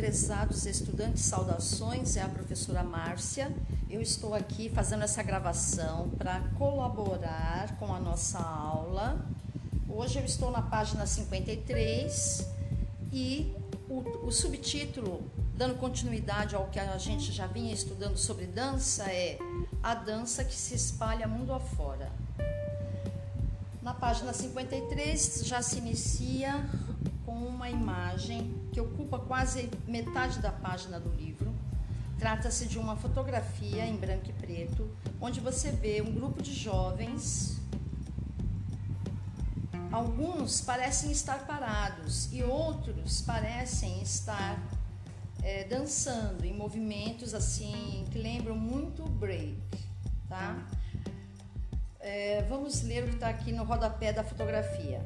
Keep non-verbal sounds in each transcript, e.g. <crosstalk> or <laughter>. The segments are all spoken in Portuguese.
Prezados estudantes, saudações, é a professora Márcia. Eu estou aqui fazendo essa gravação para colaborar com a nossa aula. Hoje eu estou na página 53 e o, o subtítulo, dando continuidade ao que a gente já vinha estudando sobre dança, é A Dança que se espalha mundo afora. Na página 53 já se inicia com uma imagem que ocupa quase metade da página do livro. Trata-se de uma fotografia em branco e preto, onde você vê um grupo de jovens. Alguns parecem estar parados e outros parecem estar é, dançando em movimentos assim que lembram muito break, tá? É, vamos ler o que está aqui no rodapé da fotografia.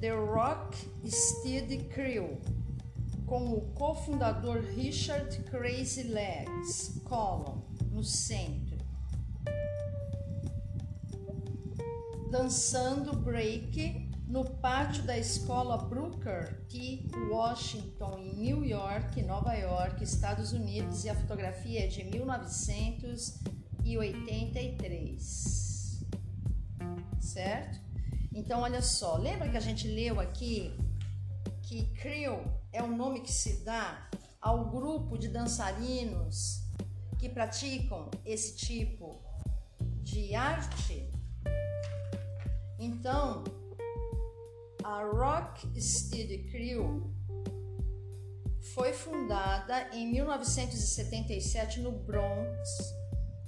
The Rock Steady Crew, com o cofundador Richard Crazy Legs Colon no centro, dançando break no pátio da escola Brooker T. Washington, em New York, Nova York, Estados Unidos, e a fotografia é de 1983. Certo? Então, olha só, lembra que a gente leu aqui que Creole é o nome que se dá ao grupo de dançarinos que praticam esse tipo de arte? Então, a Rock Steady Crew foi fundada em 1977 no Bronx,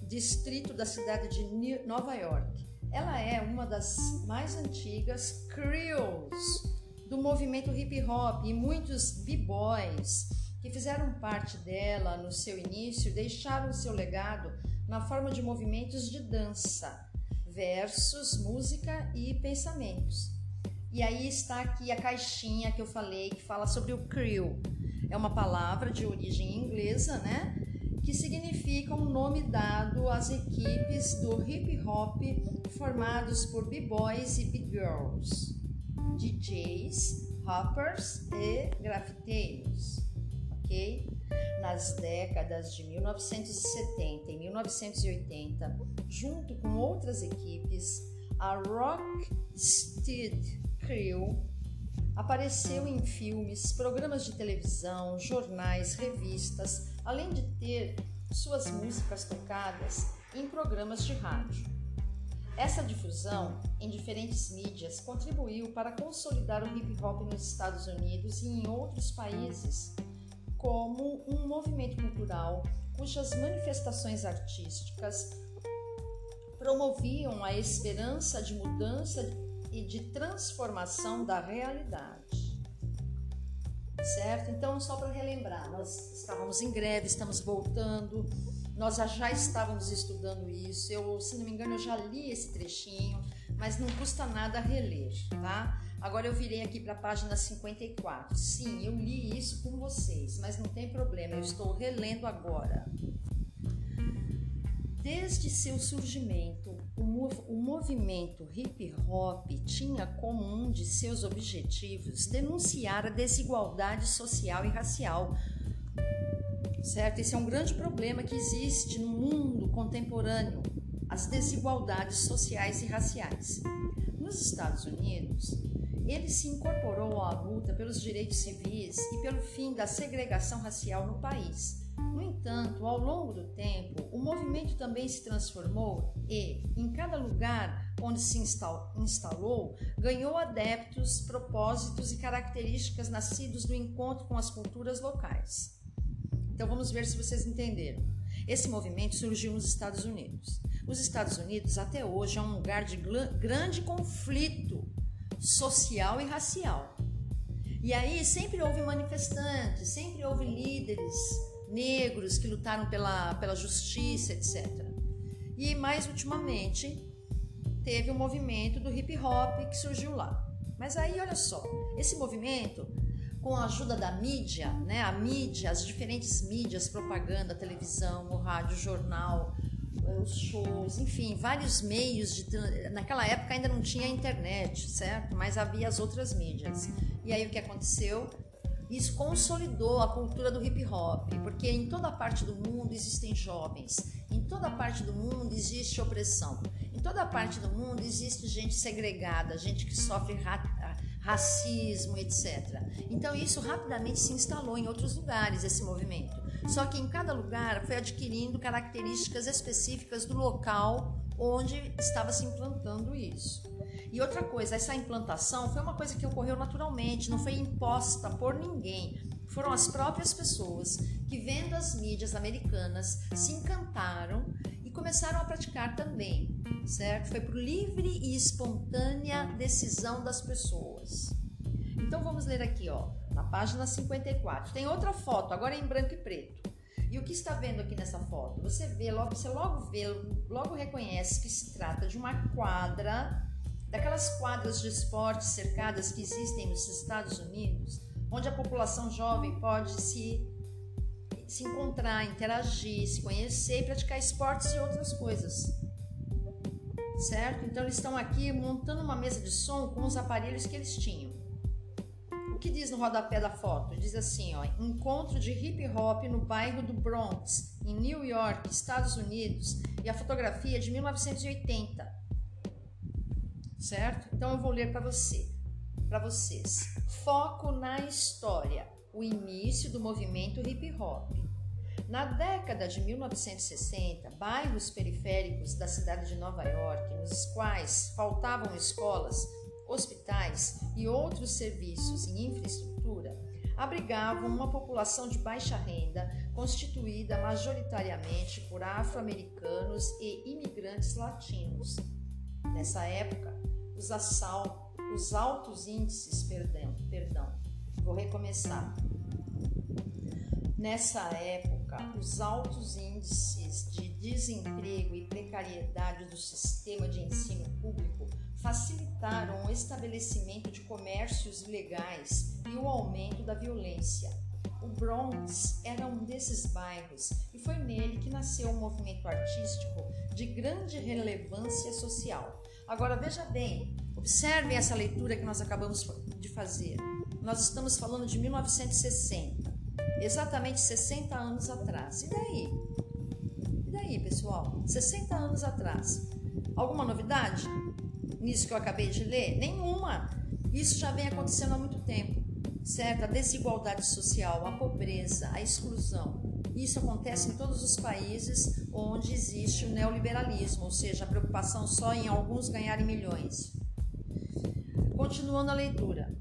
distrito da cidade de Nova York. Ela é uma das mais antigas crews do movimento hip hop e muitos b-boys que fizeram parte dela no seu início deixaram seu legado na forma de movimentos de dança, versos, música e pensamentos. E aí está aqui a caixinha que eu falei que fala sobre o crew. É uma palavra de origem inglesa, né? que significa um nome dado às equipes do hip hop formados por b-boys e b-girls, DJs, rappers e grafiteiros, ok? Nas décadas de 1970 e 1980, junto com outras equipes, a Rock Steed Crew apareceu em filmes, programas de televisão, jornais, revistas, além de ter suas músicas tocadas em programas de rádio. Essa difusão em diferentes mídias contribuiu para consolidar o hip hop nos Estados Unidos e em outros países como um movimento cultural cujas manifestações artísticas promoviam a esperança de mudança e de transformação da realidade certo? Então, só para relembrar, nós estávamos em greve, estamos voltando, nós já estávamos estudando isso. Eu, se não me engano, eu já li esse trechinho, mas não custa nada reler, tá? Agora eu virei aqui para a página 54. Sim, eu li isso com vocês, mas não tem problema, eu estou relendo agora. Desde seu surgimento, o, movimento hip hop tinha como um de seus objetivos denunciar a desigualdade social e racial. Certo? Esse é um grande problema que existe no mundo contemporâneo, as desigualdades sociais e raciais. Nos Estados Unidos, ele se incorporou à luta pelos direitos civis e pelo fim da segregação racial no país no entanto, ao longo do tempo, o movimento também se transformou e, em cada lugar onde se instalou, ganhou adeptos, propósitos e características nascidos do encontro com as culturas locais. Então vamos ver se vocês entenderam. Esse movimento surgiu nos Estados Unidos. Os Estados Unidos até hoje é um lugar de grande conflito social e racial. E aí sempre houve manifestantes, sempre houve líderes negros que lutaram pela, pela justiça, etc. E mais ultimamente teve o movimento do hip hop que surgiu lá. Mas aí olha só, esse movimento com a ajuda da mídia, né, a mídia, as diferentes mídias, propaganda, televisão, o rádio, o jornal, os shows, enfim, vários meios de naquela época ainda não tinha internet, certo? Mas havia as outras mídias. E aí o que aconteceu? Isso consolidou a cultura do hip hop, porque em toda parte do mundo existem jovens, em toda parte do mundo existe opressão, em toda parte do mundo existe gente segregada, gente que sofre racismo, etc. Então isso rapidamente se instalou em outros lugares, esse movimento. Só que em cada lugar foi adquirindo características específicas do local onde estava se implantando isso. E outra coisa, essa implantação foi uma coisa que ocorreu naturalmente, não foi imposta por ninguém. Foram as próprias pessoas que, vendo as mídias americanas, se encantaram começaram a praticar também, certo? Foi por livre e espontânea decisão das pessoas. Então vamos ler aqui, ó, na página 54. Tem outra foto, agora em branco e preto. E o que está vendo aqui nessa foto? Você vê, logo, você logo vê, logo reconhece que se trata de uma quadra daquelas quadras de esporte cercadas que existem nos Estados Unidos, onde a população jovem pode se, se encontrar, interagir, se conhecer e praticar esportes e outras coisas. Certo? Então eles estão aqui montando uma mesa de som com os aparelhos que eles tinham. O que diz no rodapé da foto? Diz assim, ó, encontro de hip hop no bairro do Bronx, em New York, Estados Unidos, e a fotografia é de 1980 certo? Então eu vou ler para você, para vocês. Foco na história, o início do movimento hip hop. Na década de 1960, bairros periféricos da cidade de Nova York, nos quais faltavam escolas, hospitais e outros serviços e infraestrutura, abrigavam uma população de baixa renda constituída majoritariamente por afro-americanos e imigrantes latinos. Nessa época, os assaltos, os altos índices, perdão, perdão, vou recomeçar. Nessa época, os altos índices de desemprego e precariedade do sistema de ensino público facilitaram o estabelecimento de comércios ilegais e o aumento da violência. O Bronx era um desses bairros e foi nele que nasceu um movimento artístico de grande relevância social. Agora veja bem, observe essa leitura que nós acabamos de fazer. Nós estamos falando de 1960, exatamente 60 anos atrás. E daí? E daí, pessoal? 60 anos atrás. Alguma novidade nisso que eu acabei de ler? Nenhuma. Isso já vem acontecendo há muito tempo, certo? A desigualdade social, a pobreza, a exclusão. Isso acontece em todos os países onde existe o neoliberalismo, ou seja, a preocupação só em alguns ganharem milhões. Continuando a leitura,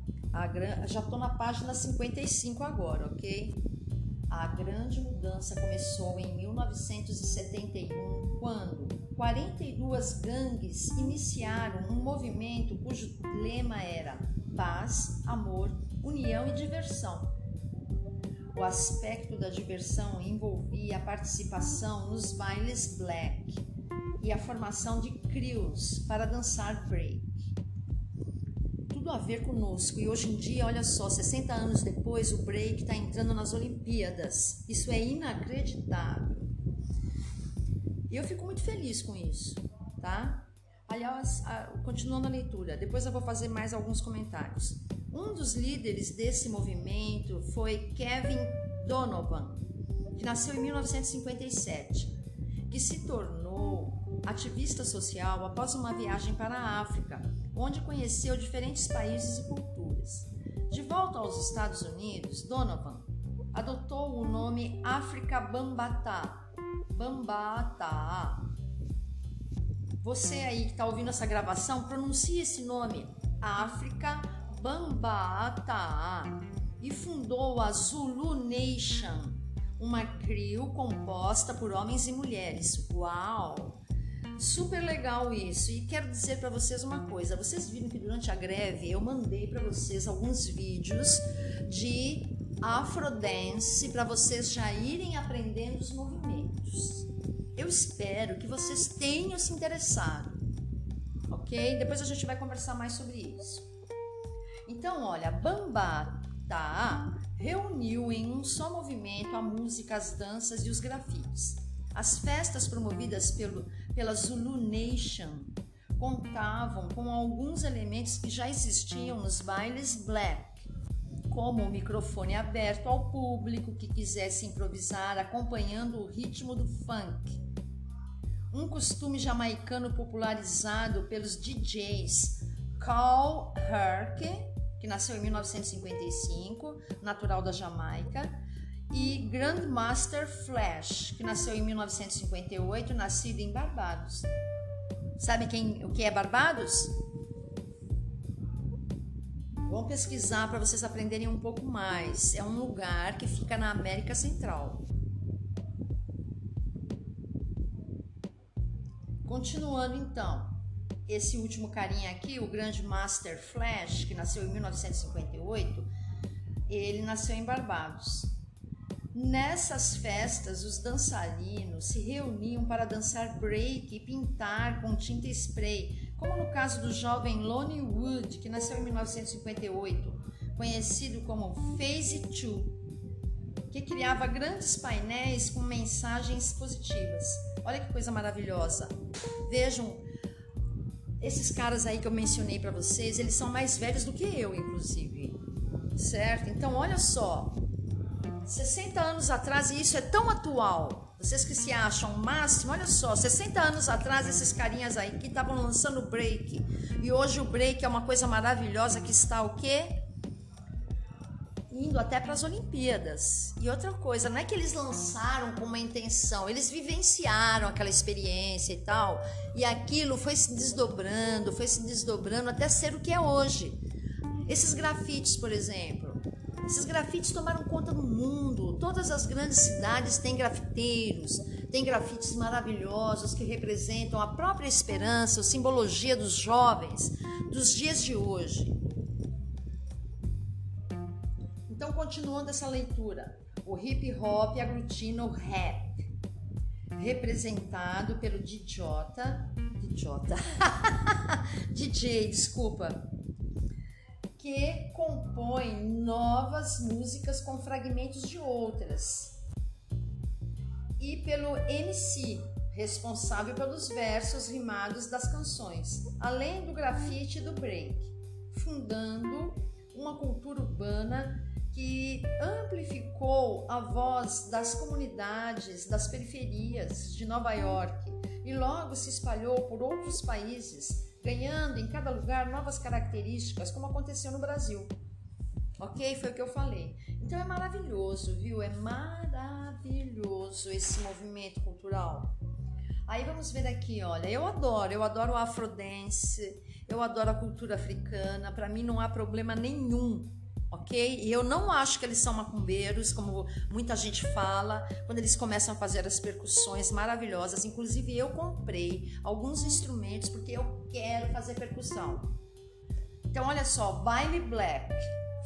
gran... já estou na página 55 agora, ok? A grande mudança começou em 1971, quando 42 gangues iniciaram um movimento cujo lema era paz, amor, união e diversão o aspecto da diversão envolvia a participação nos bailes black e a formação de crews para dançar break. Tudo a ver conosco e hoje em dia, olha só, 60 anos depois, o break está entrando nas Olimpíadas. Isso é inacreditável. E eu fico muito feliz com isso, tá? Aliás, continuando a leitura, depois eu vou fazer mais alguns comentários. Um dos líderes desse movimento foi Kevin Donovan, que nasceu em 1957, que se tornou ativista social após uma viagem para a África, onde conheceu diferentes países e culturas. De volta aos Estados Unidos, Donovan adotou o nome África Bambata. Bambata. Você aí que está ouvindo essa gravação, pronuncie esse nome, África Bambata e fundou a Zulu Nation, uma crew composta por homens e mulheres. Uau! Super legal isso. E quero dizer para vocês uma coisa. Vocês viram que durante a greve eu mandei para vocês alguns vídeos de Afrodance para vocês já irem aprendendo os movimentos. Eu espero que vocês tenham se interessado, ok? Depois a gente vai conversar mais sobre isso. Então, olha, Bambata reuniu em um só movimento a música, as danças e os grafites. As festas promovidas pelo, pela Zulu Nation contavam com alguns elementos que já existiam nos bailes black, como o microfone aberto ao público que quisesse improvisar acompanhando o ritmo do funk. Um costume jamaicano popularizado pelos DJs Carl Herc, que nasceu em 1955, natural da Jamaica, e Grandmaster Flash, que nasceu em 1958, nascido em Barbados. Sabe quem, o que é Barbados? Vão pesquisar para vocês aprenderem um pouco mais. É um lugar que fica na América Central. Continuando então, esse último carinha aqui, o grande Master Flash, que nasceu em 1958, ele nasceu em Barbados. Nessas festas, os dançarinos se reuniam para dançar break e pintar com tinta spray, como no caso do jovem Lonnie Wood, que nasceu em 1958, conhecido como Phase 2, que criava grandes painéis com mensagens positivas. Olha que coisa maravilhosa. Vejam, esses caras aí que eu mencionei para vocês, eles são mais velhos do que eu, inclusive. Certo? Então, olha só, 60 anos atrás, e isso é tão atual, vocês que se acham máximo, olha só, 60 anos atrás, esses carinhas aí que estavam lançando break, e hoje o break é uma coisa maravilhosa que está o quê? Indo até para as Olimpíadas. E outra coisa, não é que eles lançaram com uma intenção, eles vivenciaram aquela experiência e tal, e aquilo foi se desdobrando, foi se desdobrando até ser o que é hoje. Esses grafites, por exemplo, esses grafites tomaram conta do mundo. Todas as grandes cidades têm grafiteiros, têm grafites maravilhosos que representam a própria esperança, a simbologia dos jovens dos dias de hoje. Então, continuando essa leitura, o hip hop aglutina o rap, representado pelo DJ, DJ, <laughs> DJ, desculpa, que compõe novas músicas com fragmentos de outras. E pelo MC, responsável pelos versos rimados das canções, além do grafite e do break, fundando uma cultura urbana que amplificou a voz das comunidades das periferias de Nova York e logo se espalhou por outros países ganhando em cada lugar novas características, como aconteceu no Brasil. Ok? Foi o que eu falei. Então é maravilhoso, viu? É maravilhoso esse movimento cultural. Aí vamos ver aqui, olha, eu adoro, eu adoro o afrodance, eu adoro a cultura africana, para mim não há problema nenhum ok? E eu não acho que eles são macumbeiros, como muita gente fala, quando eles começam a fazer as percussões maravilhosas. Inclusive, eu comprei alguns instrumentos porque eu quero fazer percussão. Então, olha só: Baile Black,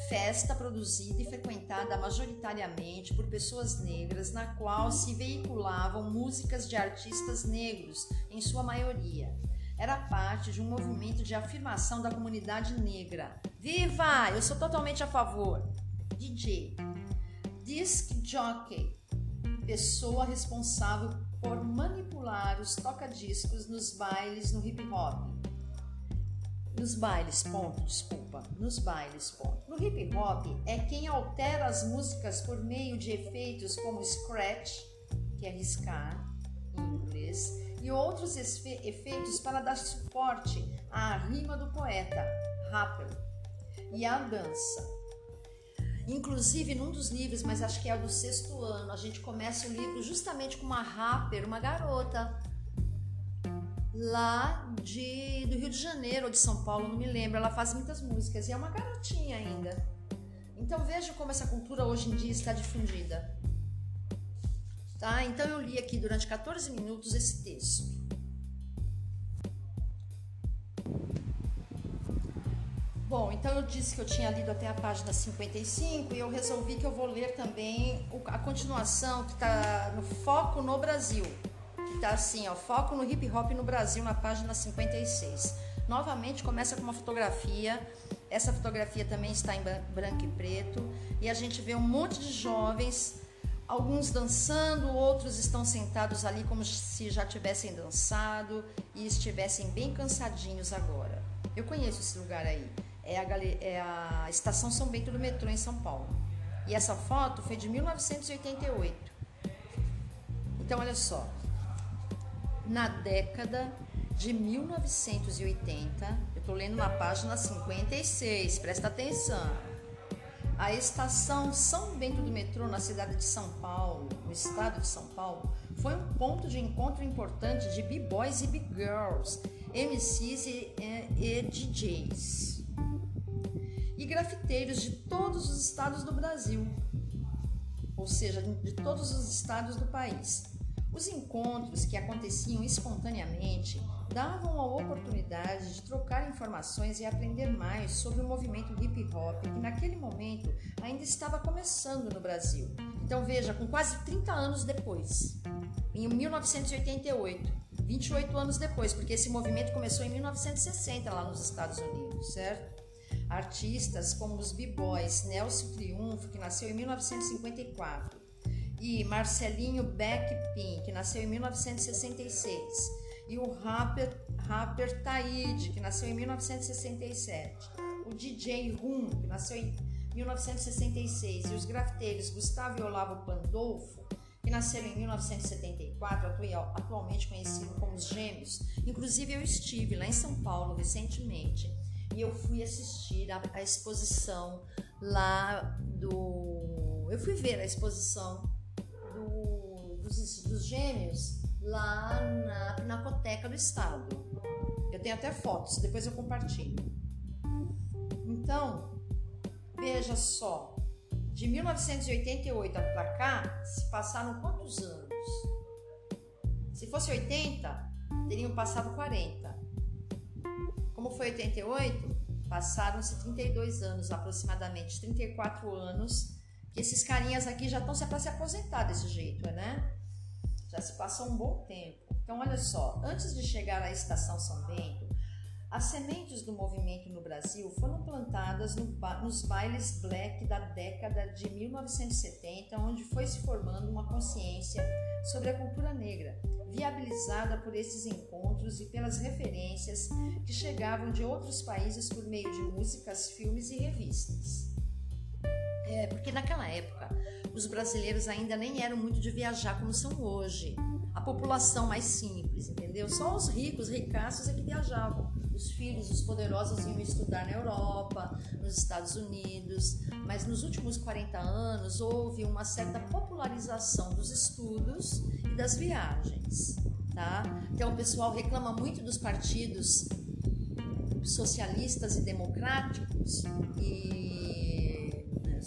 festa produzida e frequentada majoritariamente por pessoas negras, na qual se veiculavam músicas de artistas negros, em sua maioria era parte de um movimento de afirmação da comunidade negra. Viva! Eu sou totalmente a favor. DJ, disc jockey, pessoa responsável por manipular os toca-discos nos bailes no hip hop. Nos bailes, ponto, desculpa. Nos bailes, ponto. No hip hop é quem altera as músicas por meio de efeitos como scratch, que é riscar em inglês, e outros efeitos para dar suporte à rima do poeta, rapper, e à dança. Inclusive, num dos livros, mas acho que é do sexto ano, a gente começa o livro justamente com uma rapper, uma garota, lá de, do Rio de Janeiro ou de São Paulo, não me lembro. Ela faz muitas músicas e é uma garotinha ainda. Então veja como essa cultura hoje em dia está difundida. Tá? Então eu li aqui durante 14 minutos esse texto. Bom, então eu disse que eu tinha lido até a página 55 e eu resolvi que eu vou ler também a continuação que está no Foco no Brasil. Que está assim, ó, Foco no Hip Hop no Brasil, na página 56. Novamente começa com uma fotografia. Essa fotografia também está em branco e preto. E a gente vê um monte de jovens alguns dançando, outros estão sentados ali como se já tivessem dançado e estivessem bem cansadinhos agora. Eu conheço esse lugar aí. é a, é a estação São Bento do metrô em São Paulo. E essa foto foi de 1988. Então, olha só. Na década de 1980, eu estou lendo na página 56, presta atenção. A estação São Bento do metrô, na cidade de São Paulo, no estado de São Paulo, foi um ponto de encontro importante de b-boys e b-girls, MCs e, e, e DJs. E grafiteiros de todos os estados do Brasil, ou seja, de todos os estados do país. Os encontros que aconteciam espontaneamente davam a oportunidade de trocar informações e aprender mais sobre o movimento hip hop que naquele momento ainda estava começando no Brasil. Então veja, com quase 30 anos depois, em 1988, 28 anos depois, porque esse movimento começou em 1960 lá nos Estados Unidos, certo? Artistas como os B-Boys, Nelson Triunfo, que nasceu em 1954, e Marcelinho Beckpin, que nasceu em 1966, e o rapper, rapper Taíde, que nasceu em 1967, o DJ Rum, que nasceu em 1966, e os grafiteiros Gustavo e Olavo Pandolfo, que nasceram em 1974, atualmente conhecido como os Gêmeos. Inclusive, eu estive lá em São Paulo recentemente e eu fui assistir a, a exposição lá do. Eu fui ver a exposição do, dos, dos Gêmeos lá na Pinacoteca do Estado. Eu tenho até fotos, depois eu compartilho. Então, veja só, de 1988 para cá, se passaram quantos anos? Se fosse 80, teriam passado 40. Como foi 88? Passaram-se 32 anos, aproximadamente 34 anos, que esses carinhas aqui já estão para se aposentar desse jeito, né? Já se passou um bom tempo. Então, olha só, antes de chegar à estação São Bento, as sementes do movimento no Brasil foram plantadas no nos bailes black da década de 1970, onde foi se formando uma consciência sobre a cultura negra, viabilizada por esses encontros e pelas referências que chegavam de outros países por meio de músicas, filmes e revistas. É, porque naquela época os brasileiros ainda nem eram muito de viajar como são hoje. A população mais simples, entendeu? Só os ricos, ricaços é que viajavam. Os filhos, os poderosos iam estudar na Europa, nos Estados Unidos, mas nos últimos 40 anos houve uma certa popularização dos estudos e das viagens, tá? Então o pessoal reclama muito dos partidos socialistas e democráticos e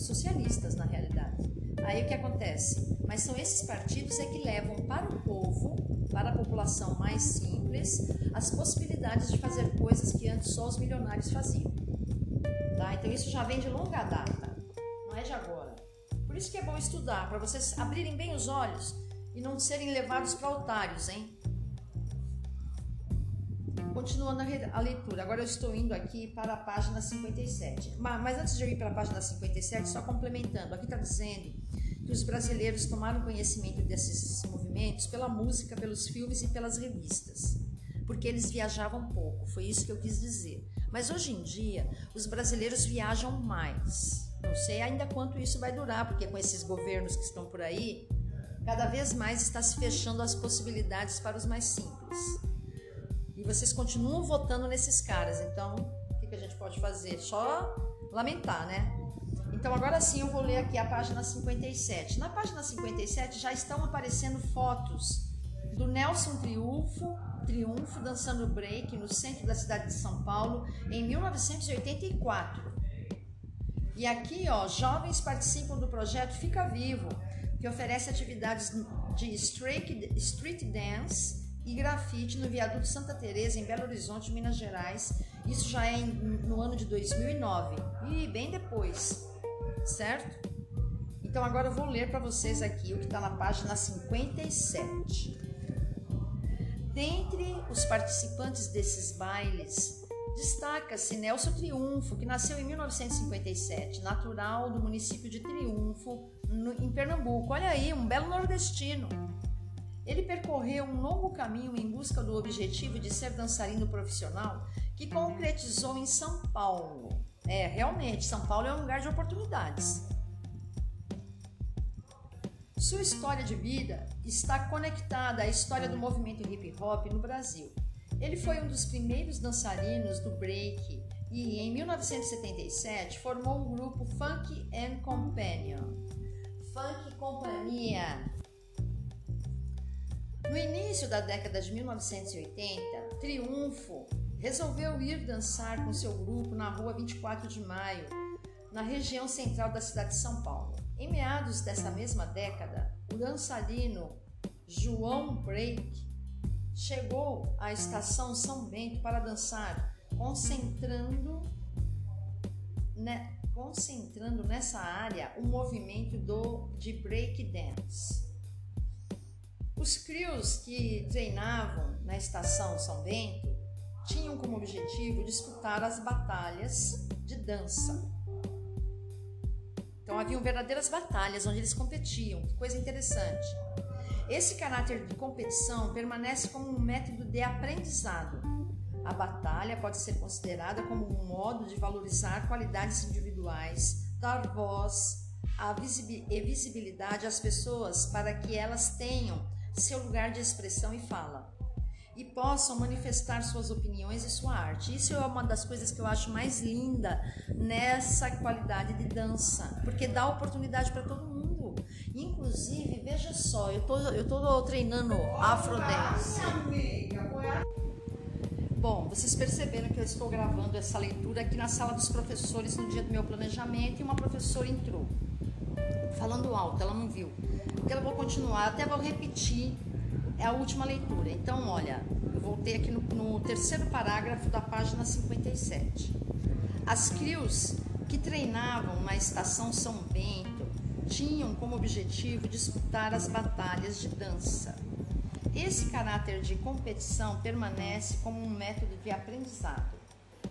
socialistas na realidade. Aí o que acontece? Mas são esses partidos é que levam para o povo, para a população mais simples, as possibilidades de fazer coisas que antes só os milionários faziam. Tá? Então isso já vem de longa data, não é de agora. Por isso que é bom estudar, para vocês abrirem bem os olhos e não serem levados para otários, hein? Continuando a leitura, agora eu estou indo aqui para a página 57. Mas antes de eu ir para a página 57, só complementando, aqui está dizendo que os brasileiros tomaram conhecimento desses movimentos pela música, pelos filmes e pelas revistas porque eles viajavam pouco, foi isso que eu quis dizer. Mas hoje em dia, os brasileiros viajam mais. Não sei ainda quanto isso vai durar, porque com esses governos que estão por aí, cada vez mais está se fechando as possibilidades para os mais simples. Vocês continuam votando nesses caras, então o que a gente pode fazer? Só lamentar, né? Então agora sim eu vou ler aqui a página 57. Na página 57 já estão aparecendo fotos do Nelson Triunfo triunfo dançando break no centro da cidade de São Paulo em 1984. E aqui, ó, jovens participam do projeto Fica Vivo, que oferece atividades de street, street dance e grafite no viaduto Santa Teresa em Belo Horizonte, Minas Gerais. Isso já é no ano de 2009 e bem depois, certo? Então agora eu vou ler para vocês aqui o que está na página 57. Dentre os participantes desses bailes, destaca-se Nelson Triunfo, que nasceu em 1957, natural do município de Triunfo, no, em Pernambuco. Olha aí, um belo nordestino. Ele percorreu um longo caminho em busca do objetivo de ser dançarino profissional, que concretizou em São Paulo. É, realmente, São Paulo é um lugar de oportunidades. Sua história de vida está conectada à história do movimento hip hop no Brasil. Ele foi um dos primeiros dançarinos do break e, em 1977, formou o grupo Funk and Companion. Funk Companhia. No início da década de 1980, Triunfo resolveu ir dançar com seu grupo na rua 24 de Maio, na região central da cidade de São Paulo. Em meados dessa mesma década, o dançarino João Break chegou à estação São Bento para dançar, concentrando, né, concentrando nessa área o movimento do, de break dance. Os crios que treinavam na estação São Bento tinham como objetivo disputar as batalhas de dança. Então haviam verdadeiras batalhas onde eles competiam, que coisa interessante. Esse caráter de competição permanece como um método de aprendizado. A batalha pode ser considerada como um modo de valorizar qualidades individuais, dar voz e visibilidade às pessoas para que elas tenham seu lugar de expressão e fala e possam manifestar suas opiniões e sua arte. Isso é uma das coisas que eu acho mais linda nessa qualidade de dança, porque dá oportunidade para todo mundo. Inclusive, veja só, eu tô, eu tô treinando afrodance. Bom, vocês perceberam que eu estou gravando essa leitura aqui na sala dos professores no dia do meu planejamento e uma professora entrou falando alto, ela não viu. Então eu vou continuar, até vou repetir é a última leitura. Então, olha, eu voltei aqui no, no terceiro parágrafo da página 57. As crios que treinavam na estação São Bento tinham como objetivo disputar as batalhas de dança. Esse caráter de competição permanece como um método de aprendizado.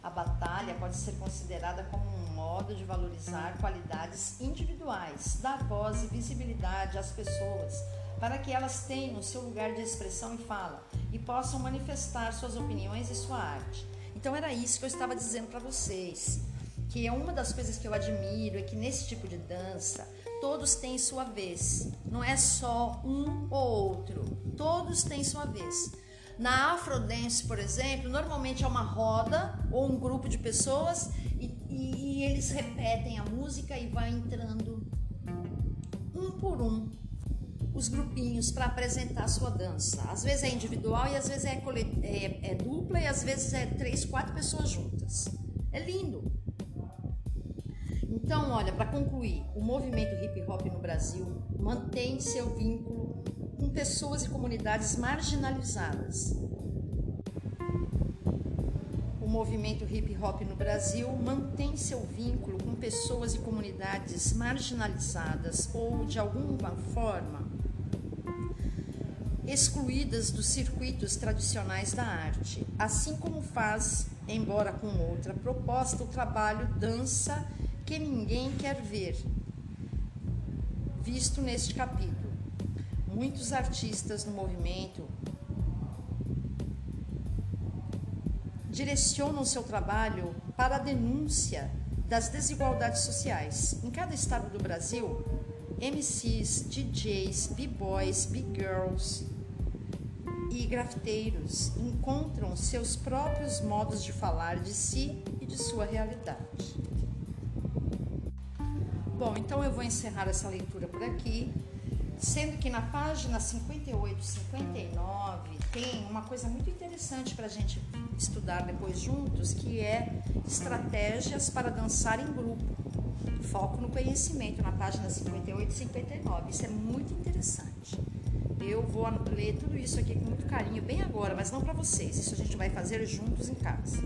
A batalha pode ser considerada como um modo de valorizar qualidades individuais, dar voz e visibilidade às pessoas para que elas tenham seu lugar de expressão e fala e possam manifestar suas opiniões e sua arte. Então era isso que eu estava dizendo para vocês, que é uma das coisas que eu admiro é que nesse tipo de dança todos têm sua vez, não é só um ou outro, todos têm sua vez. Na Afrodance, por exemplo, normalmente é uma roda ou um grupo de pessoas e, e, e eles repetem a música e vai entrando um por um os grupinhos para apresentar a sua dança. Às vezes é individual e às vezes é, é, é dupla e às vezes é três, quatro pessoas juntas. É lindo. Então, olha, para concluir, o movimento hip hop no Brasil mantém seu vínculo com pessoas e comunidades marginalizadas. O movimento hip hop no Brasil mantém seu vínculo com pessoas e comunidades marginalizadas ou, de alguma forma, excluídas dos circuitos tradicionais da arte, assim como faz, embora com outra proposta, o trabalho Dança que Ninguém Quer Ver, visto neste capítulo. Muitos artistas no movimento direcionam seu trabalho para a denúncia das desigualdades sociais. Em cada estado do Brasil, MCs, DJs, B-boys, B-girls, e grafiteiros encontram seus próprios modos de falar de si e de sua realidade. Bom, então eu vou encerrar essa leitura por aqui, sendo que na página 58 e 59 tem uma coisa muito interessante para a gente estudar depois juntos, que é estratégias para dançar em grupo. Foco no conhecimento, na página 58 e 59. Isso é muito interessante. Eu vou ler tudo isso aqui com muito carinho, bem agora, mas não para vocês. Isso a gente vai fazer juntos em casa.